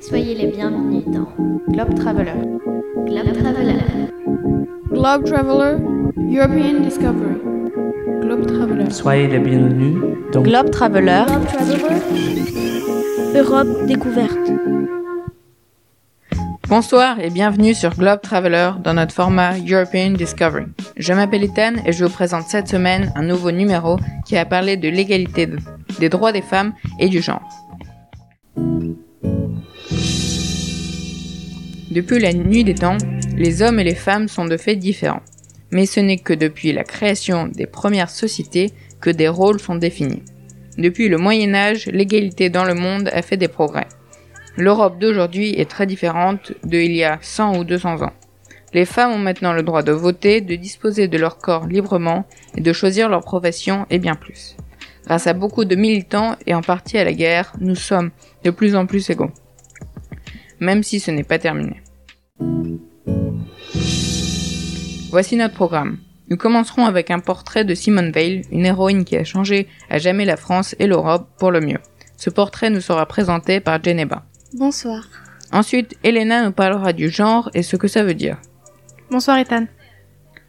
Soyez les bienvenus dans Globe Traveler. Globe Traveler. Globe Traveler, European Discovery. Globe Traveler. Soyez les bienvenus dans Globe Traveler. Europe découverte. Bonsoir et bienvenue sur Globe Traveler dans notre format European Discovery. Je m'appelle Ethan et je vous présente cette semaine un nouveau numéro qui a parlé de l'égalité de- des droits des femmes et du genre. Depuis la nuit des temps, les hommes et les femmes sont de faits différents. Mais ce n'est que depuis la création des premières sociétés que des rôles sont définis. Depuis le Moyen Âge, l'égalité dans le monde a fait des progrès. L'Europe d'aujourd'hui est très différente de il y a 100 ou 200 ans. Les femmes ont maintenant le droit de voter, de disposer de leur corps librement et de choisir leur profession et bien plus. Grâce à beaucoup de militants et en partie à la guerre, nous sommes de plus en plus égaux. Même si ce n'est pas terminé. Voici notre programme. Nous commencerons avec un portrait de Simone Veil, une héroïne qui a changé à jamais la France et l'Europe pour le mieux. Ce portrait nous sera présenté par Geneva. Bonsoir. Ensuite, Elena nous parlera du genre et ce que ça veut dire. Bonsoir Ethan.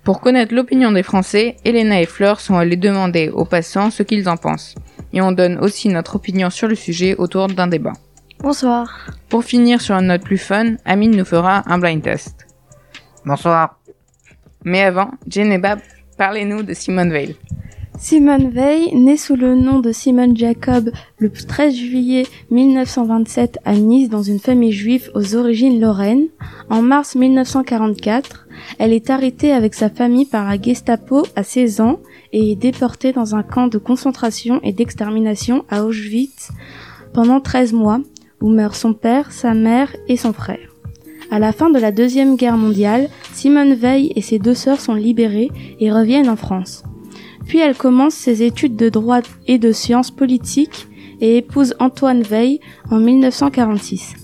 Pour connaître l'opinion des Français, Elena et Fleur sont allées demander aux passants ce qu'ils en pensent. Et on donne aussi notre opinion sur le sujet autour d'un débat. Bonsoir. Pour finir sur une note plus fun, Amine nous fera un blind test. Bonsoir. Mais avant, Geneva, parlez-nous de Simone Veil. Simone Veil, née sous le nom de Simone Jacob le 13 juillet 1927 à Nice dans une famille juive aux origines lorraines, en mars 1944, elle est arrêtée avec sa famille par la Gestapo à 16 ans et est déportée dans un camp de concentration et d'extermination à Auschwitz pendant 13 mois, où meurent son père, sa mère et son frère. À la fin de la Deuxième Guerre mondiale, Simone Veil et ses deux sœurs sont libérées et reviennent en France. Puis elle commence ses études de droit et de sciences politiques et épouse Antoine Veil en 1946.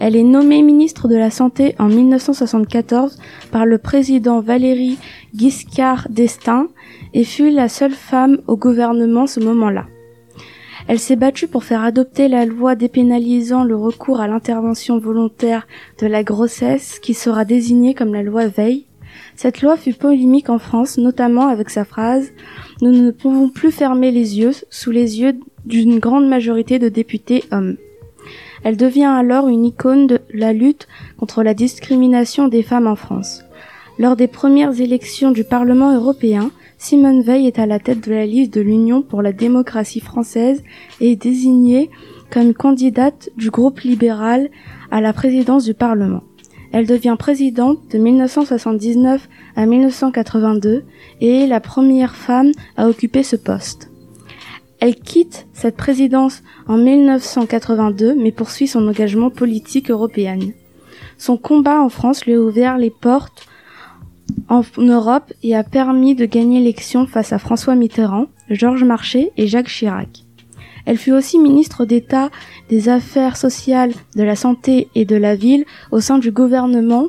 Elle est nommée ministre de la Santé en 1974 par le président Valéry Giscard d'Estaing et fut la seule femme au gouvernement ce moment-là. Elle s'est battue pour faire adopter la loi dépénalisant le recours à l'intervention volontaire de la grossesse qui sera désignée comme la loi Veil. Cette loi fut polémique en France, notamment avec sa phrase Nous ne pouvons plus fermer les yeux sous les yeux d'une grande majorité de députés hommes. Elle devient alors une icône de la lutte contre la discrimination des femmes en France. Lors des premières élections du Parlement européen, Simone Veil est à la tête de la liste de l'Union pour la démocratie française et est désignée comme candidate du groupe libéral à la présidence du Parlement. Elle devient présidente de 1979 à 1982 et est la première femme à occuper ce poste. Elle quitte cette présidence en 1982 mais poursuit son engagement politique européen. Son combat en France lui a ouvert les portes en Europe et a permis de gagner l'élection face à François Mitterrand, Georges Marchais et Jacques Chirac. Elle fut aussi ministre d'État des Affaires sociales, de la Santé et de la Ville au sein du gouvernement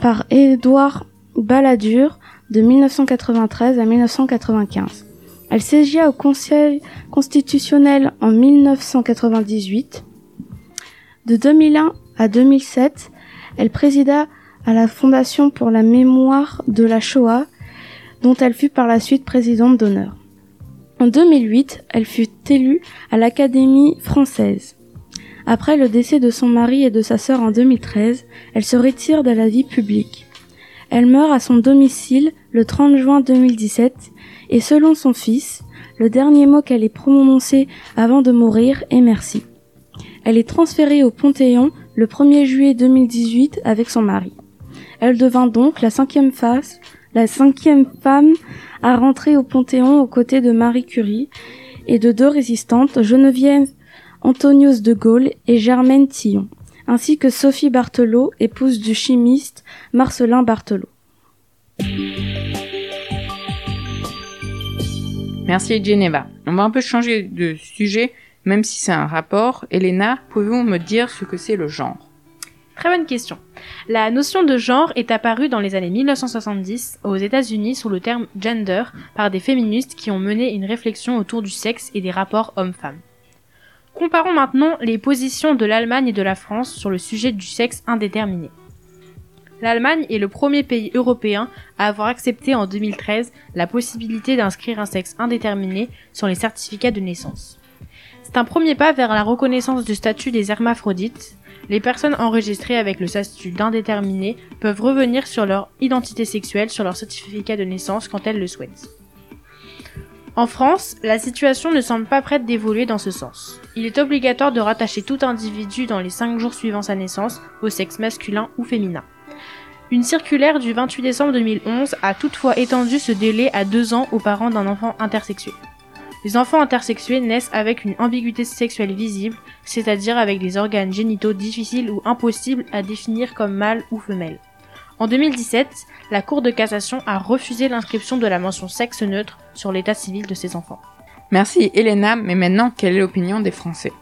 par Édouard Balladur de 1993 à 1995. Elle siégea au Conseil constitutionnel en 1998. De 2001 à 2007, elle présida à la Fondation pour la mémoire de la Shoah, dont elle fut par la suite présidente d'honneur. En 2008, elle fut élue à l'Académie française. Après le décès de son mari et de sa sœur en 2013, elle se retire de la vie publique. Elle meurt à son domicile le 30 juin 2017 et selon son fils, le dernier mot qu'elle ait prononcé avant de mourir est merci. Elle est transférée au Panthéon le 1er juillet 2018 avec son mari. Elle devint donc la cinquième, face, la cinquième femme à rentrer au Panthéon aux côtés de Marie Curie et de deux résistantes, Geneviève Antonius de Gaulle et Germaine Tillon, ainsi que Sophie Barthelot, épouse du chimiste Marcelin Barthelot. Merci Geneva. On va un peu changer de sujet, même si c'est un rapport. Elena, pouvez-vous me dire ce que c'est le genre? Très bonne question. La notion de genre est apparue dans les années 1970 aux États-Unis sous le terme gender par des féministes qui ont mené une réflexion autour du sexe et des rapports hommes-femmes. Comparons maintenant les positions de l'Allemagne et de la France sur le sujet du sexe indéterminé. L'Allemagne est le premier pays européen à avoir accepté en 2013 la possibilité d'inscrire un sexe indéterminé sur les certificats de naissance. C'est un premier pas vers la reconnaissance du statut des hermaphrodites. Les personnes enregistrées avec le statut d'indéterminé peuvent revenir sur leur identité sexuelle sur leur certificat de naissance quand elles le souhaitent. En France, la situation ne semble pas prête d'évoluer dans ce sens. Il est obligatoire de rattacher tout individu dans les 5 jours suivant sa naissance au sexe masculin ou féminin. Une circulaire du 28 décembre 2011 a toutefois étendu ce délai à 2 ans aux parents d'un enfant intersexué. Les enfants intersexués naissent avec une ambiguïté sexuelle visible, c'est-à-dire avec des organes génitaux difficiles ou impossibles à définir comme mâle ou femelle. En 2017, la Cour de cassation a refusé l'inscription de la mention sexe neutre sur l'état civil de ces enfants. Merci Elena, mais maintenant, quelle est l'opinion des Français?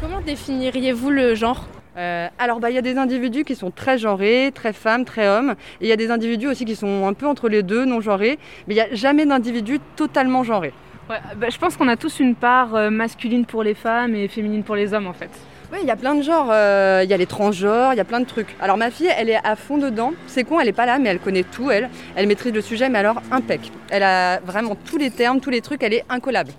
Comment définiriez-vous le genre? Euh, alors, bah, il y a des individus qui sont très genrés, très femmes, très hommes. Et il y a des individus aussi qui sont un peu entre les deux, non genrés. Mais il n'y a jamais d'individu totalement genré. Ouais, bah, je pense qu'on a tous une part euh, masculine pour les femmes et féminine pour les hommes en fait. Oui, il y a plein de genres. euh, Il y a les transgenres, il y a plein de trucs. Alors, ma fille, elle est à fond dedans. C'est con, elle est pas là, mais elle connaît tout, elle. Elle maîtrise le sujet, mais alors impec. Elle a vraiment tous les termes, tous les trucs, elle est incollable.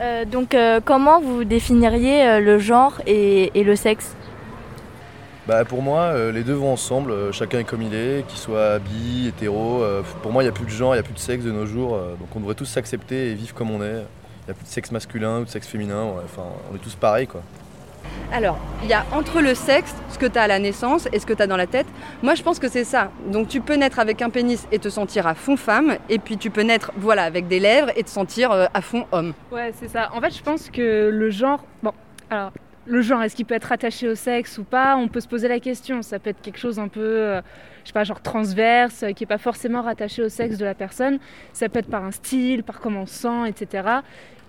Euh, donc, euh, comment vous définiriez euh, le genre et, et le sexe? Bah pour moi, euh, les deux vont ensemble, euh, chacun est comme il est, qu'il soit bi, hétéro. euh, pour moi, il n'y a plus de genre, il n'y a plus de sexe de nos jours, euh, donc on devrait tous s'accepter et vivre comme on est. Il n'y a plus de sexe masculin ou de sexe féminin, ouais, enfin, on est tous pareils quoi. Alors, il y a entre le sexe, ce que tu as à la naissance et ce que tu as dans la tête. Moi, je pense que c'est ça. Donc, tu peux naître avec un pénis et te sentir à fond femme, et puis tu peux naître voilà, avec des lèvres et te sentir euh, à fond homme. Ouais, c'est ça. En fait, je pense que le genre. Bon, alors, le genre, est-ce qu'il peut être attaché au sexe ou pas? On peut se poser la question. Ça peut être quelque chose un peu, euh, je sais pas, genre transverse, euh, qui n'est pas forcément rattaché au sexe de la personne. Ça peut être par un style, par comment on se sent, etc.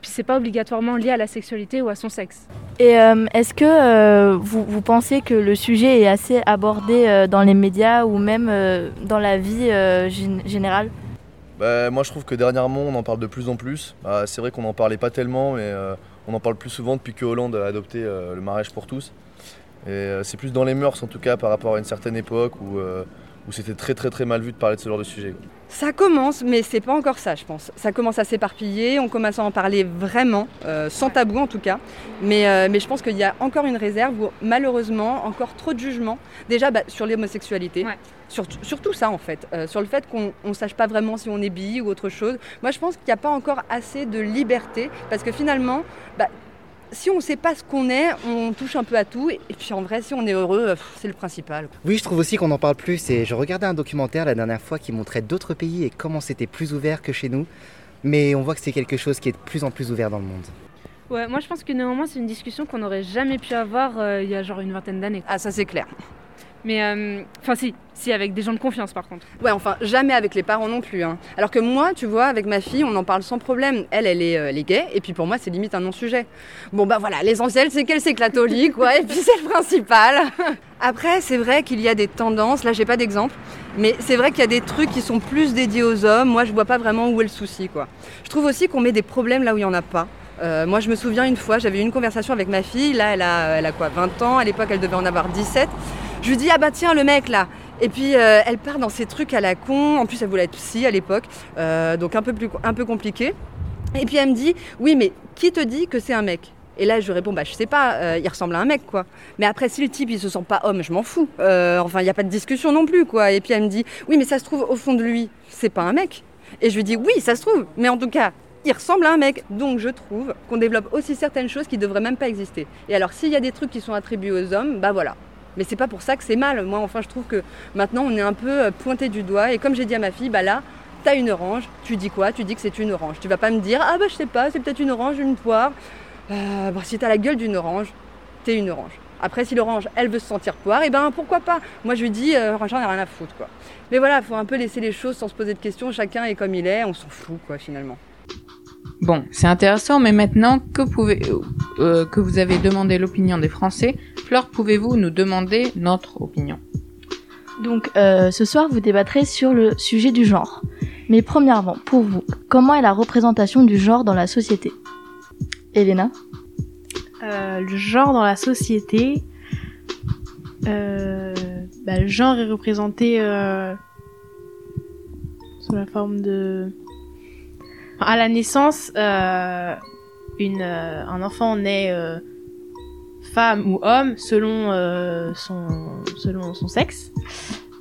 Puis c'est pas obligatoirement lié à la sexualité ou à son sexe. Et euh, est-ce que euh, vous, vous pensez que le sujet est assez abordé euh, dans les médias ou même euh, dans la vie euh, gén- générale? Bah, moi je trouve que dernièrement on en parle de plus en plus. Bah, c'est vrai qu'on n'en parlait pas tellement, mais euh, on en parle plus souvent depuis que Hollande a adopté euh, le mariage pour tous. Et euh, c'est plus dans les mœurs en tout cas par rapport à une certaine époque où, euh, c'était très très très mal vu de parler de ce genre de sujet. Ça commence, mais c'est pas encore ça, je pense. Ça commence à s'éparpiller, on commence à en parler vraiment, euh, sans tabou en tout cas. Mais, euh, mais je pense qu'il y a encore une réserve où malheureusement, encore trop de jugements. Déjà bah, sur l'homosexualité. Ouais. Sur, surtout ça en fait, euh, sur le fait qu'on ne sache pas vraiment si on est bi ou autre chose. Moi je pense qu'il n'y a pas encore assez de liberté parce que finalement, bah, si on ne sait pas ce qu'on est, on touche un peu à tout. Et puis en vrai, si on est heureux, euh, c'est le principal. Oui, je trouve aussi qu'on en parle plus. Et je regardais un documentaire la dernière fois qui montrait d'autres pays et comment c'était plus ouvert que chez nous. Mais on voit que c'est quelque chose qui est de plus en plus ouvert dans le monde. Ouais, moi je pense que néanmoins c'est une discussion qu'on n'aurait jamais pu avoir euh, il y a genre une vingtaine d'années. Ah ça c'est clair. Mais euh, enfin si, si avec des gens de confiance par contre. Ouais, enfin, jamais avec les parents non plus. hein. Alors que moi, tu vois, avec ma fille, on en parle sans problème. Elle, elle est, euh, elle est gay, et puis pour moi, c'est limite un non-sujet. Bon, bah voilà, l'essentiel, c'est qu'elle, c'est catholique, ouais, et puis c'est le principal. Après, c'est vrai qu'il y a des tendances, là, j'ai pas d'exemple, mais c'est vrai qu'il y a des trucs qui sont plus dédiés aux hommes. Moi, je vois pas vraiment où est le souci, quoi. Je trouve aussi qu'on met des problèmes là où il y en a pas. Euh, moi, je me souviens une fois, j'avais eu une conversation avec ma fille. Là, elle a, elle a quoi, 20 ans. À l'époque, elle devait en avoir 17. Je lui dis, ah bah tiens, le mec là. Et puis, euh, elle part dans ces trucs à la con. En plus, elle voulait être psy à l'époque. Euh, donc, un peu, compliqué. Et puis, elle me dit, oui, mais qui te dit que c'est un mec? Et là, je lui réponds, bah, je sais pas, euh, il ressemble à un mec, quoi. Mais après, si le type, il se sent pas homme, je m'en fous. Enfin, il n'y a pas de discussion non plus, quoi. Et puis, elle me dit, oui, mais ça se trouve, au fond de lui, c'est pas un mec. Et je lui dis, oui, ça se trouve. Mais en tout cas, il ressemble à un mec. Donc, je trouve qu'on développe aussi certaines choses qui devraient même pas exister. Et alors, s'il y a des trucs qui sont attribués aux hommes, bah voilà. Mais c'est pas pour ça que c'est mal. Moi, enfin, je trouve que maintenant, on est un peu euh, pointé du doigt. Et comme j'ai dit à ma fille, bah là, t'as une orange. Tu dis quoi? Tu dis que c'est une orange. Tu vas pas me dire, ah bah je sais pas, c'est peut-être une orange, une poire. Euh, bon, si t'as la gueule d'une orange, t'es une orange. Après, si l'orange, elle veut se sentir poire, et ben pourquoi pas? Moi, je lui dis, euh, j'en ai rien à foutre. Mais voilà, faut un peu laisser les choses sans se poser de questions. Chacun est comme il est, on s'en fout, quoi, finalement. Bon, c'est intéressant, mais maintenant, que pouvez... euh, que vous avez demandé l'opinion des Français, Fleur, pouvez-vous nous demander notre opinion? Donc euh, ce soir, vous débattrez sur le sujet du genre. Mais premièrement, pour vous, comment est la représentation du genre dans la société? Elena? Euh, le genre dans la société, euh, bah, le genre est représenté euh, sous la forme de... Enfin, à la naissance, euh, une, euh, un enfant naît euh, femme ou homme selon, euh, son, selon son sexe.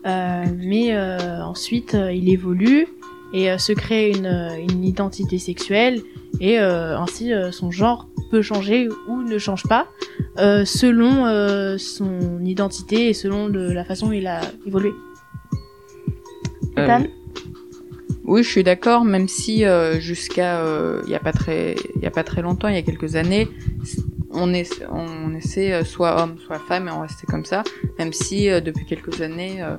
Mais ensuite, il évolue et se crée une, une identité sexuelle et ainsi son genre peut changer ou ne change pas selon son identité et selon de la façon dont il a évolué. Ethan? Oui, je suis d'accord, même si euh, jusqu'à euh, il y a pas très il y a pas très longtemps, il y a quelques années, on est on essaie euh, soit homme soit femme et on restait comme ça, même si euh, depuis quelques années euh,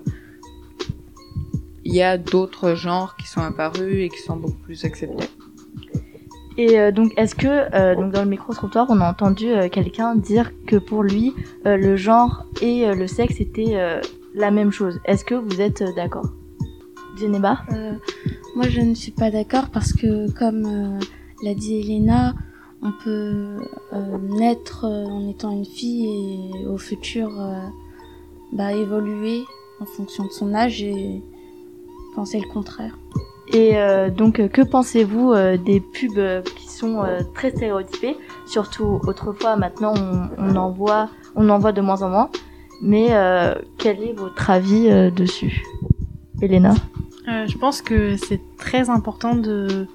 il y a d'autres genres qui sont apparus et qui sont beaucoup plus acceptés. Et euh, donc, est-ce que euh, donc dans le micro-trottoir, on a entendu euh, quelqu'un dire que pour lui, euh, le genre et euh, le sexe étaient euh, la même chose? Est-ce que vous êtes euh, d'accord? Geneba Euh, moi, je ne suis pas d'accord parce que, comme euh, l'a dit Elena, on peut euh, naître euh, en étant une fille et au futur bah, évoluer en fonction de son âge et penser le contraire. Et donc, que pensez-vous des pubs qui sont très stéréotypées? Surtout autrefois, maintenant, on, on en voit, on en voit de moins en moins. Mais quel est votre avis dessus? Elena? Euh, je pense que c'est très important de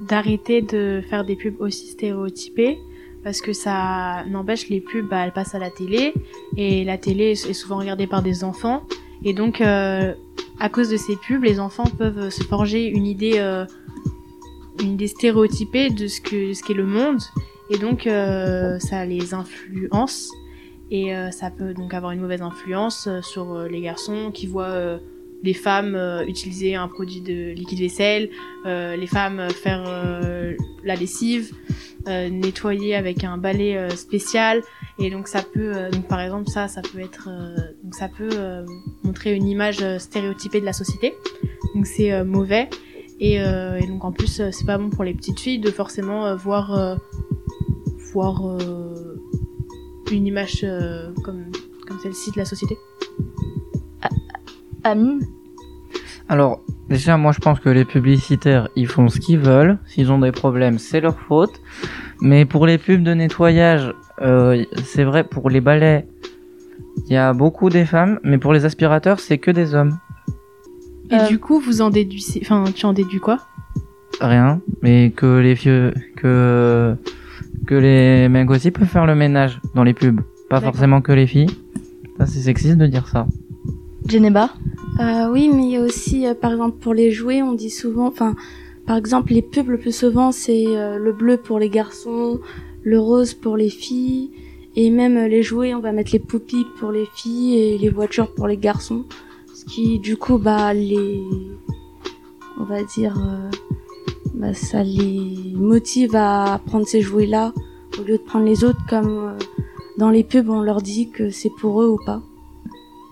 d'arrêter de faire des pubs aussi stéréotypées parce que ça n'empêche les pubs bah, elles passent à la télé et la télé est souvent regardée par des enfants. Et donc euh, à cause de ces pubs les enfants peuvent se forger une idée euh, une stéréotypée de ce que ce qu'est le monde et donc ça les influence et ça peut donc avoir une mauvaise influence sur les garçons qui voient les femmes euh, utiliser un produit de liquide vaisselle, euh, les femmes euh, faire euh, la lessive, nettoyer avec un balai spécial. Et donc ça peut donc par exemple ça ça peut être donc ça peut montrer une image stéréotypée de la société. Donc c'est mauvais. Et, et donc en plus c'est pas bon pour les petites filles de forcément voir voir une image comme comme celle-ci de la société. Amine Alors, déjà, moi je pense que les publicitaires, ils font ce qu'ils veulent. S'ils ont des problèmes, c'est leur faute. Mais pour les pubs de nettoyage, euh, c'est vrai, pour les balais, il y a beaucoup des femmes, mais pour les aspirateurs, c'est que des hommes. Et Euh, du coup vous en déduisez enfin tu en déduis quoi? Rien, mais que les vieux, que que les mecs aussi peuvent faire le ménage dans les pubs, pas forcément que les filles. Ça, c'est sexiste de dire ça. Geneba Euh, oui, mais il y a aussi, euh, par exemple, pour les jouets, on dit souvent, enfin, par exemple, les pubs le plus souvent, c'est euh, le bleu pour les garçons, le rose pour les filles, et même euh, les jouets, on va mettre les poupies pour les filles et les voitures pour les garçons. Ce qui, du coup, bah, les, on va dire, euh, bah, ça les motive à prendre ces jouets-là au lieu de prendre les autres, comme euh, dans les pubs, on leur dit que c'est pour eux ou pas.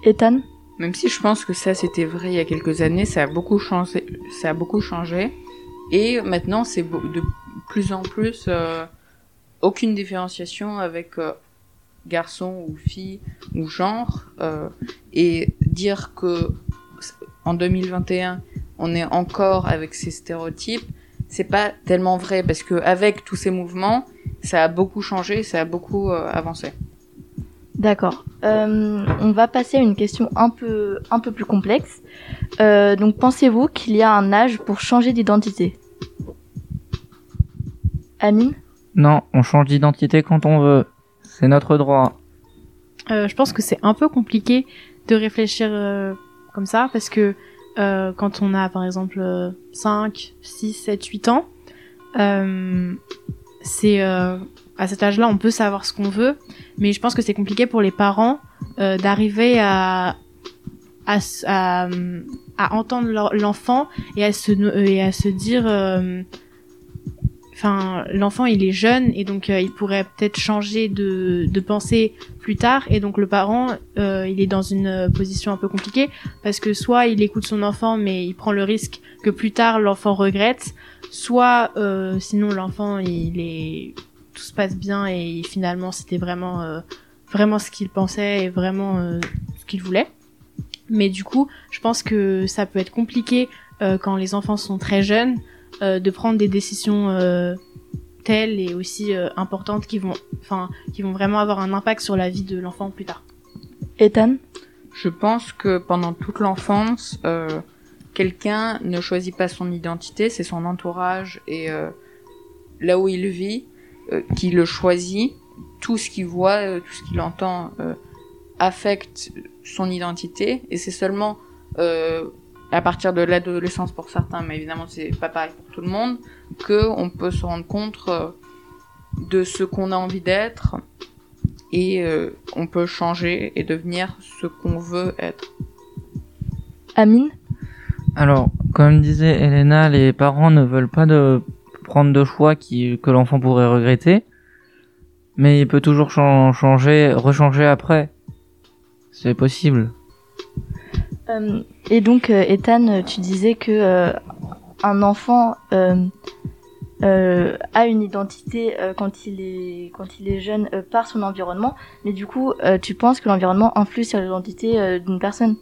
Ethan Même si je pense que ça c'était vrai il y a quelques années, ça a beaucoup changé, ça a beaucoup changé. Et maintenant c'est de plus en plus euh, aucune différenciation avec euh, garçon ou fille ou genre. euh, et dire que en 2021 on est encore avec ces stéréotypes, c'est pas tellement vrai parce que avec tous ces mouvements, ça a beaucoup changé, ça a beaucoup euh, avancé. D'accord. Euh, on va passer à une question un peu, un peu plus complexe. Euh, donc, pensez-vous qu'il y a un âge pour changer d'identité? Amine Non, on change d'identité quand on veut. C'est notre droit. Euh, je pense que c'est un peu compliqué de réfléchir euh, comme ça parce que euh, quand on a par exemple euh, 5, 6, 7, 8 ans, euh, c'est euh, à cet âge-là on peut savoir ce qu'on veut, mais je pense que c'est compliqué pour les parents euh, d'arriver à à, à, à entendre l'enfant et à se no- et à se dire euh, enfin, l'enfant il est jeune et donc euh, il pourrait peut-être changer de, de pensée plus tard et donc le parent euh, il est dans une euh, position un peu compliquée parce que soit il écoute son enfant mais il prend le risque que plus tard l'enfant regrette, soit euh, sinon l'enfant il est tout se passe bien et finalement c'était vraiment euh, vraiment ce qu'il pensait et vraiment euh, ce qu'il voulait. Mais du coup, je pense que ça peut être compliqué euh, quand les enfants sont très jeunes euh, de prendre des décisions euh, telles et aussi euh, importantes qui vont, enfin, qui vont vraiment avoir un impact sur la vie de l'enfant plus tard. Ethan? Je pense que pendant toute l'enfance, euh, quelqu'un ne choisit pas son identité, c'est son entourage et euh, là où il vit qui le choisit. Tout ce qu'il voit, euh, tout ce qu'il entend euh, affecte son identité et c'est seulement euh, à partir de l'adolescence pour certains, mais évidemment c'est pas pareil pour tout le monde, que on peut se rendre compte euh, de ce qu'on a envie d'être et euh, on peut changer et devenir ce qu'on veut être. Amine? Alors, comme disait Elena, les parents ne veulent pas de prendre de choix qui, que l'enfant pourrait regretter, mais il peut toujours chan- changer, rechanger après. C'est possible. Euh, et donc, euh, Ethan, tu disais que euh, un enfant euh, euh, a une identité euh, quand il est quand il est jeune euh, par son environnement, mais du coup, euh, tu penses que l'environnement influe sur l'identité euh, d'une personne?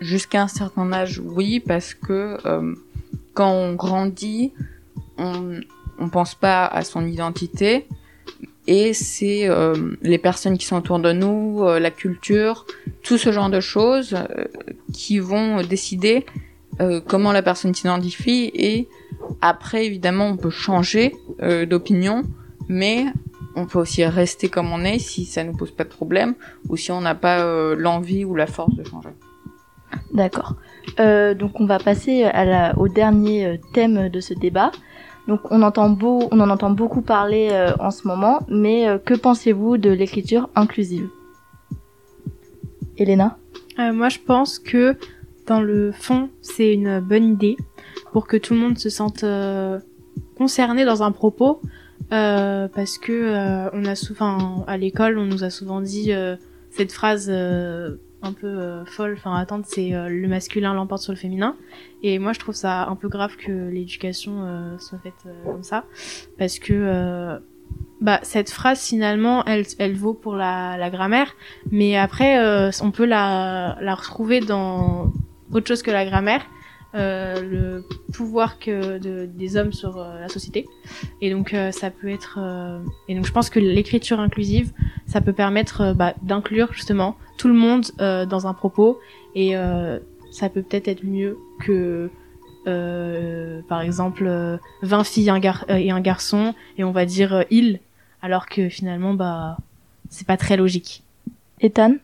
Jusqu'à un certain âge, oui, parce que euh, quand on grandit, on on pense pas à son identité et c'est euh, les personnes qui sont autour de nous, euh, la culture, tout ce genre de choses euh, qui vont décider comment la personne s'identifie et après évidemment on peut changer d'opinion, mais on peut aussi rester comme on est si ça nous pose pas de problème ou si on n'a pas l'envie ou la force de changer. D'accord. Euh, donc on va passer au dernier euh, thème de ce débat. Donc on entend beau, on en entend beaucoup parler euh, en ce moment, mais que pensez-vous de l'écriture inclusive? Elena? Moi, je pense que dans le fond, c'est une bonne idée pour que tout le monde se sente concerné dans un propos, parce que on a souvent à l'école, on nous a souvent dit cette phrase un peu euh, folle, enfin attente, c'est euh, le masculin l'emporte sur le féminin. Et moi, je trouve ça un peu grave que l'éducation euh, soit faite euh, comme ça, parce que euh, bah cette phrase finalement, elle, elle vaut pour la, la grammaire, mais après, euh, on peut la, la retrouver dans autre chose que la grammaire, le pouvoir que de, des hommes sur la société. Et donc, ça peut être. et donc, je pense que l'écriture inclusive, ça peut permettre euh, bah, d'inclure justement tout le monde euh, dans un propos. Et euh, ça peut peut-être être mieux que. euh, par exemple, euh, 20 filles et un, gar- et un garçon, et on va dire euh, il, alors que finalement, bah, c'est pas très logique. Ethan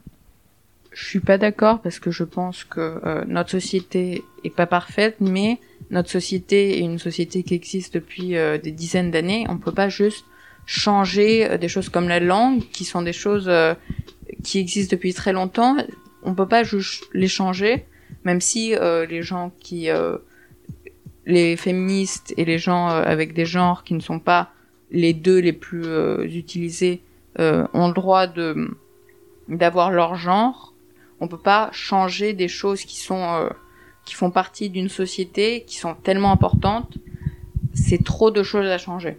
Je suis pas d'accord parce que je pense que euh, notre société est pas parfaite, mais notre société est une société qui existe depuis euh, des dizaines d'années. On peut pas juste changer euh, des choses comme la langue, qui sont des choses euh, qui existent depuis très longtemps. On peut pas juste les changer, même si euh, les gens qui, les féministes et les gens avec des genres qui ne sont pas les deux les plus euh, utilisés euh, ont le droit de d'avoir leur genre. On peut pas changer des choses qui sont euh, qui font partie d'une société qui sont tellement importantes. C'est trop de choses à changer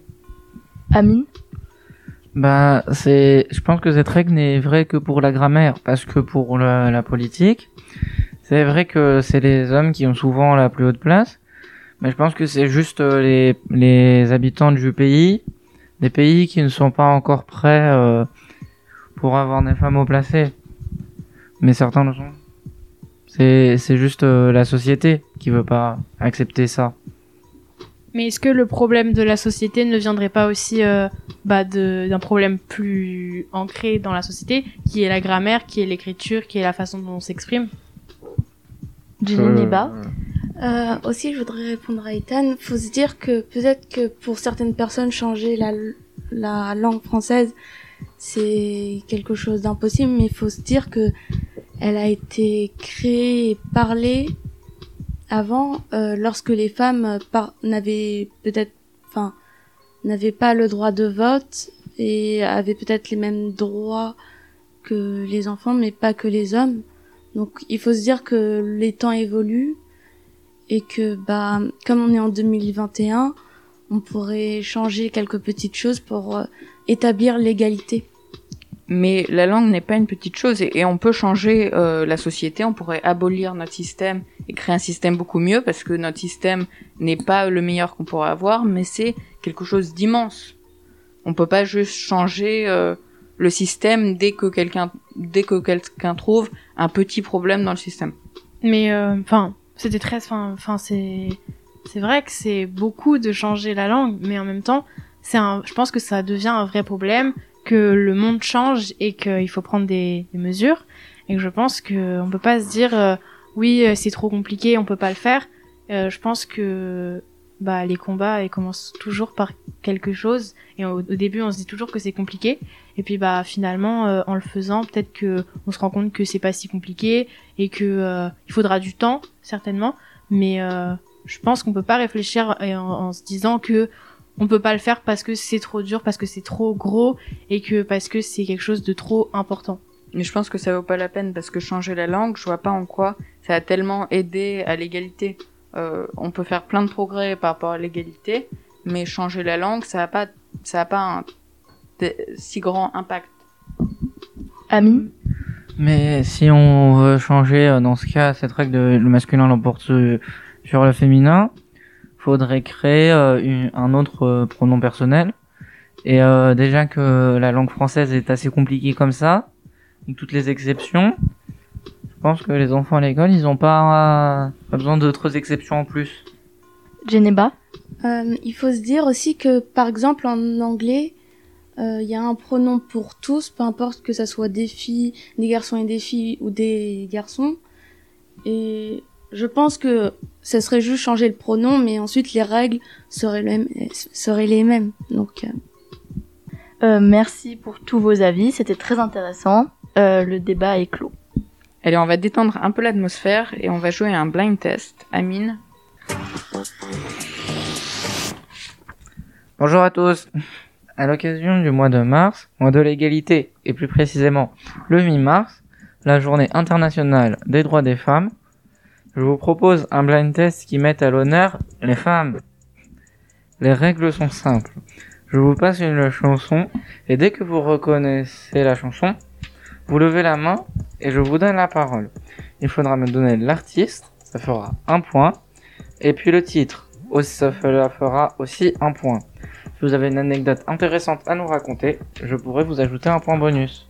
Amine Bah, c'est, je pense que cette règle n'est vraie que pour la grammaire, parce que pour la, politique, c'est vrai que c'est les hommes qui ont souvent la plus haute place, mais je pense que c'est juste euh, les, les habitants du pays, des pays qui ne sont pas encore prêts euh, pour avoir des femmes haut placées. Mais certains le sont. C'est, c'est juste euh, la société qui veut pas accepter ça. Mais est-ce que le problème de la société ne viendrait pas aussi euh, bah, d'un problème plus ancré dans la société, qui est la grammaire, qui est l'écriture, qui est la façon dont on s'exprime? Jenny Neba Euh, aussi, je voudrais répondre à Ethan. Faut se dire que peut-être que pour certaines personnes, changer la, la langue française, c'est quelque chose d'impossible, mais il faut se dire que elle a été créée et parlée avant, euh, lorsque les femmes par- n'avaient peut-être, enfin, enfin, n'avaient pas le droit de vote et avaient peut-être les mêmes droits que les enfants, mais pas que les hommes. Donc, il faut se dire que les temps évoluent et que, bah, comme on est en 2021, on pourrait changer quelques petites choses pour euh, établir l'égalité. Mais la langue n'est pas une petite chose et, on peut changer euh, la société, on pourrait abolir notre système et créer un système beaucoup mieux parce que notre système n'est pas le meilleur qu'on pourrait avoir, mais c'est quelque chose d'immense. On peut pas juste changer euh, le système dès que quelqu'un dès que quelqu'un trouve un petit problème dans le système. Mais euh, enfin, c'était très, enfin, c'est, c'est vrai que c'est beaucoup de changer la langue, mais en même temps, c'est je pense que ça devient un vrai problème, que le monde change et qu'il faut prendre des, mesures, et que je pense que on peut pas se dire, euh, oui, euh, c'est trop compliqué, on peut pas le faire. Euh, je pense que bah les combats ils commencent toujours par quelque chose et au, début on se dit toujours que c'est compliqué et puis bah finalement en le faisant peut-être que on se rend compte que c'est pas si compliqué et que il faudra du temps certainement mais je pense qu'on peut pas réfléchir en, en se disant que on peut pas le faire parce que c'est trop dur parce que c'est trop gros et que parce que c'est quelque chose de trop important Mais je pense que ça vaut pas la peine parce que changer la langue, je vois pas en quoi ça a tellement aidé à l'égalité. Euh, on peut faire plein de progrès par rapport à l'égalité, mais changer la langue, ça a pas, ça a pas un si grand impact. Ami Mais si on veut changer euh, dans ce cas cette règle de le masculin l'emporte sur- sur le féminin, faudrait créer euh, une- un autre euh, pronom personnel. Et euh, déjà que la langue française est assez compliquée comme ça, avec toutes les exceptions, je pense que les enfants à l'école, ils ont pas, pas besoin d'autres exceptions en plus. Geneba Euh, il faut se dire aussi que, par exemple, en anglais, euh, il y a un pronom pour tous, peu importe que ça soit des filles, des garçons et des filles ou des garçons. Et je pense que ça serait juste changer le pronom, mais ensuite les règles seraient, le même- seraient les mêmes. Donc, euh, Euh, merci pour tous vos avis, c'était très intéressant. Euh, le débat est clos. Allez, on va détendre un peu l'atmosphère et on va jouer à un blind test. Amine, Bonjour à tous. À l'occasion du mois de mars, mois de l'égalité, et plus précisément le 8 mars, la journée internationale des droits des femmes, je vous propose un blind test qui met à l'honneur les femmes. Les règles sont simples. Je vous passe une chanson, et dès que vous reconnaissez la chanson, vous levez la main et je vous donne la parole. Il faudra me donner l'artiste, ça fera un point, et puis le titre, ça fe- fera aussi un point. Si vous avez une anecdote intéressante à nous raconter, je pourrais vous ajouter un point bonus.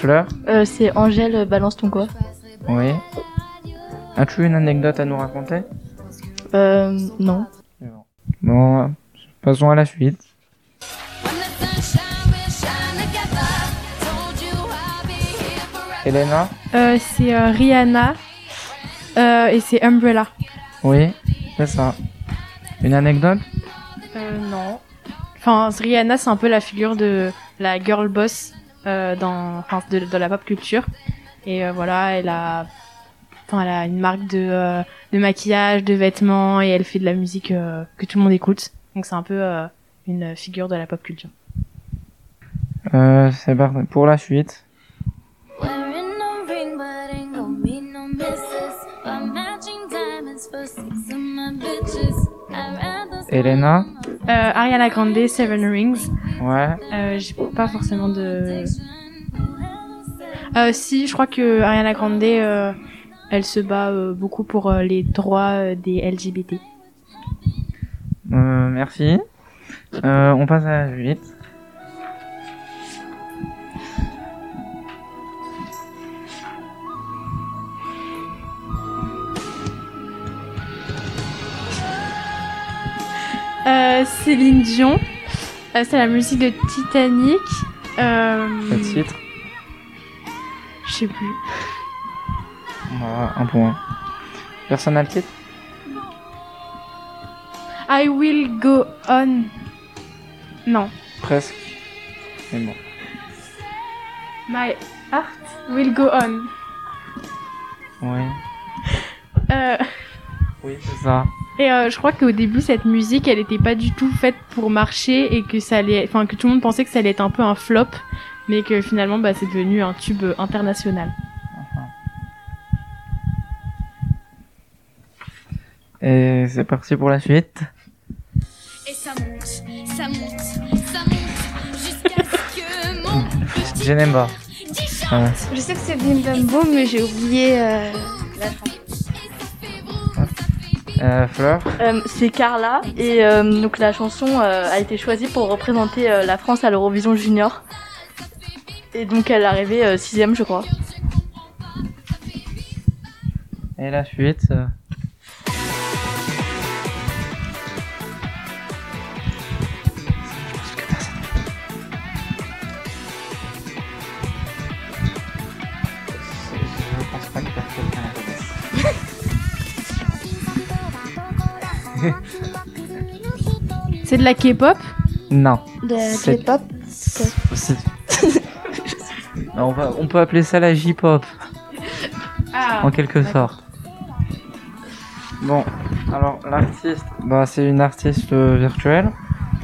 Fleur Euh, c'est Angèle, euh, balance ton quoi Oui. As-tu une anecdote à nous raconter? Euh, non. Bon, passons à la suite. Elena? Euh, c'est euh, Rihanna euh, et c'est Umbrella Oui, c'est ça. Une anecdote? Euh, non. Enfin, Rihanna, c'est un peu la figure de la girl boss euh, dans, enfin, de, de la pop culture. Et euh, voilà, elle a, enfin, elle a une marque de, euh, de maquillage, de vêtements, et elle fait de la musique euh, que tout le monde écoute. Donc c'est un peu euh, une figure de la pop culture. euh, C'est parti pour la suite. Elena? Euh, Ariana Grande, Seven Rings. Ouais. Euh, J'ai pas forcément de. Euh, si, je crois que Ariana Grande, euh, elle se bat euh, beaucoup pour les droits des LGBT. Merci. On passe à. Euh, Céline Dion. Euh, c'est la musique de Titanic. Euh, Le titre. Je sais plus. Voilà, un point. Personne n'a le titre I will go on. Non. Presque. Mais bon. My heart will go on. Oui, Euh, oui, c'est ça. Et euh, je crois qu'au début, cette musique, elle était pas du tout faite pour marcher et que ça allait, enfin que tout le monde pensait que ça allait être un peu un flop, mais que finalement, bah, c'est devenu un tube euh, international. Et c'est parti pour la suite. Et ça monte, ça monte, ça monte, jusqu'à ce que mon Genemba. Ouais. Je sais que c'est Bim Bam Boom, mais j'ai oublié euh, la fin. Euh, Fleur. Euh, c'est Carla et euh, donc la chanson a été choisie pour représenter la France à l'Eurovision Junior. Et donc elle est arrivée sixième je crois. Et la suite. C'est de la K-pop Non. De la K-pop. On, va- on peut appeler ça la J-pop, Ah, en quelque sorte. Bon, alors l'artiste, bah, c'est une artiste euh, virtuelle.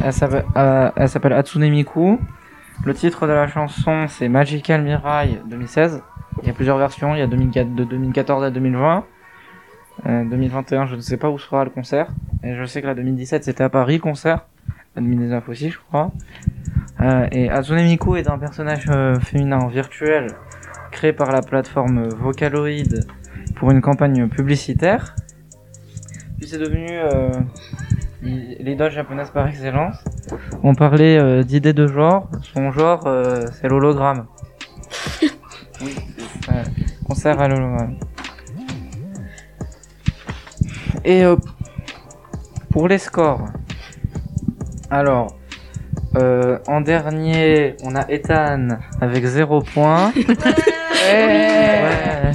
Elle s'appelle, euh, Hatsune Miku. Le titre de la chanson, c'est Magical Mirai 2016. Il y a plusieurs versions, il y a 2004 de 2014 à 2020. Euh, 2021, je ne sais pas où sera le concert. Et je sais que la 2017, c'était à Paris, le concert. La 2019 aussi, je crois. Euh, et Hatsune Miku est un personnage euh, féminin virtuel créé par la plateforme Vocaloid pour une campagne publicitaire. Puis c'est devenu euh, l'idole japonaise par excellence. On parlait euh, d'idées de genre. Son genre, euh, c'est l'hologramme. oui, c'est ça. concert à l'hologramme. Et euh, pour les scores, alors, euh, en dernier, on a Ethan avec 0 points. Ouais.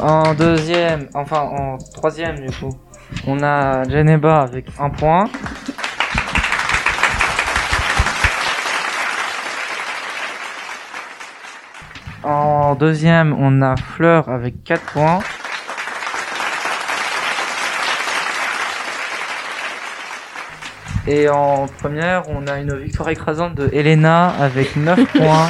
En deuxième, enfin en troisième du coup, on a Geneba avec un point. En deuxième, on a Fleur avec 4 points. Et en première, on a une victoire écrasante de Elena avec 9 points.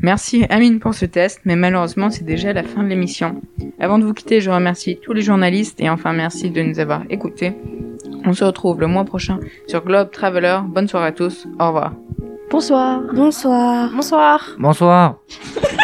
Merci Amine pour ce test, mais malheureusement c'est déjà la fin de l'émission. Avant de vous quitter, je remercie tous les journalistes et enfin merci de nous avoir écoutés. On se retrouve le mois prochain sur Globe Traveler. Bonne soirée à tous, au revoir. Bonsoir. Bonsoir. Bonsoir. Bonsoir.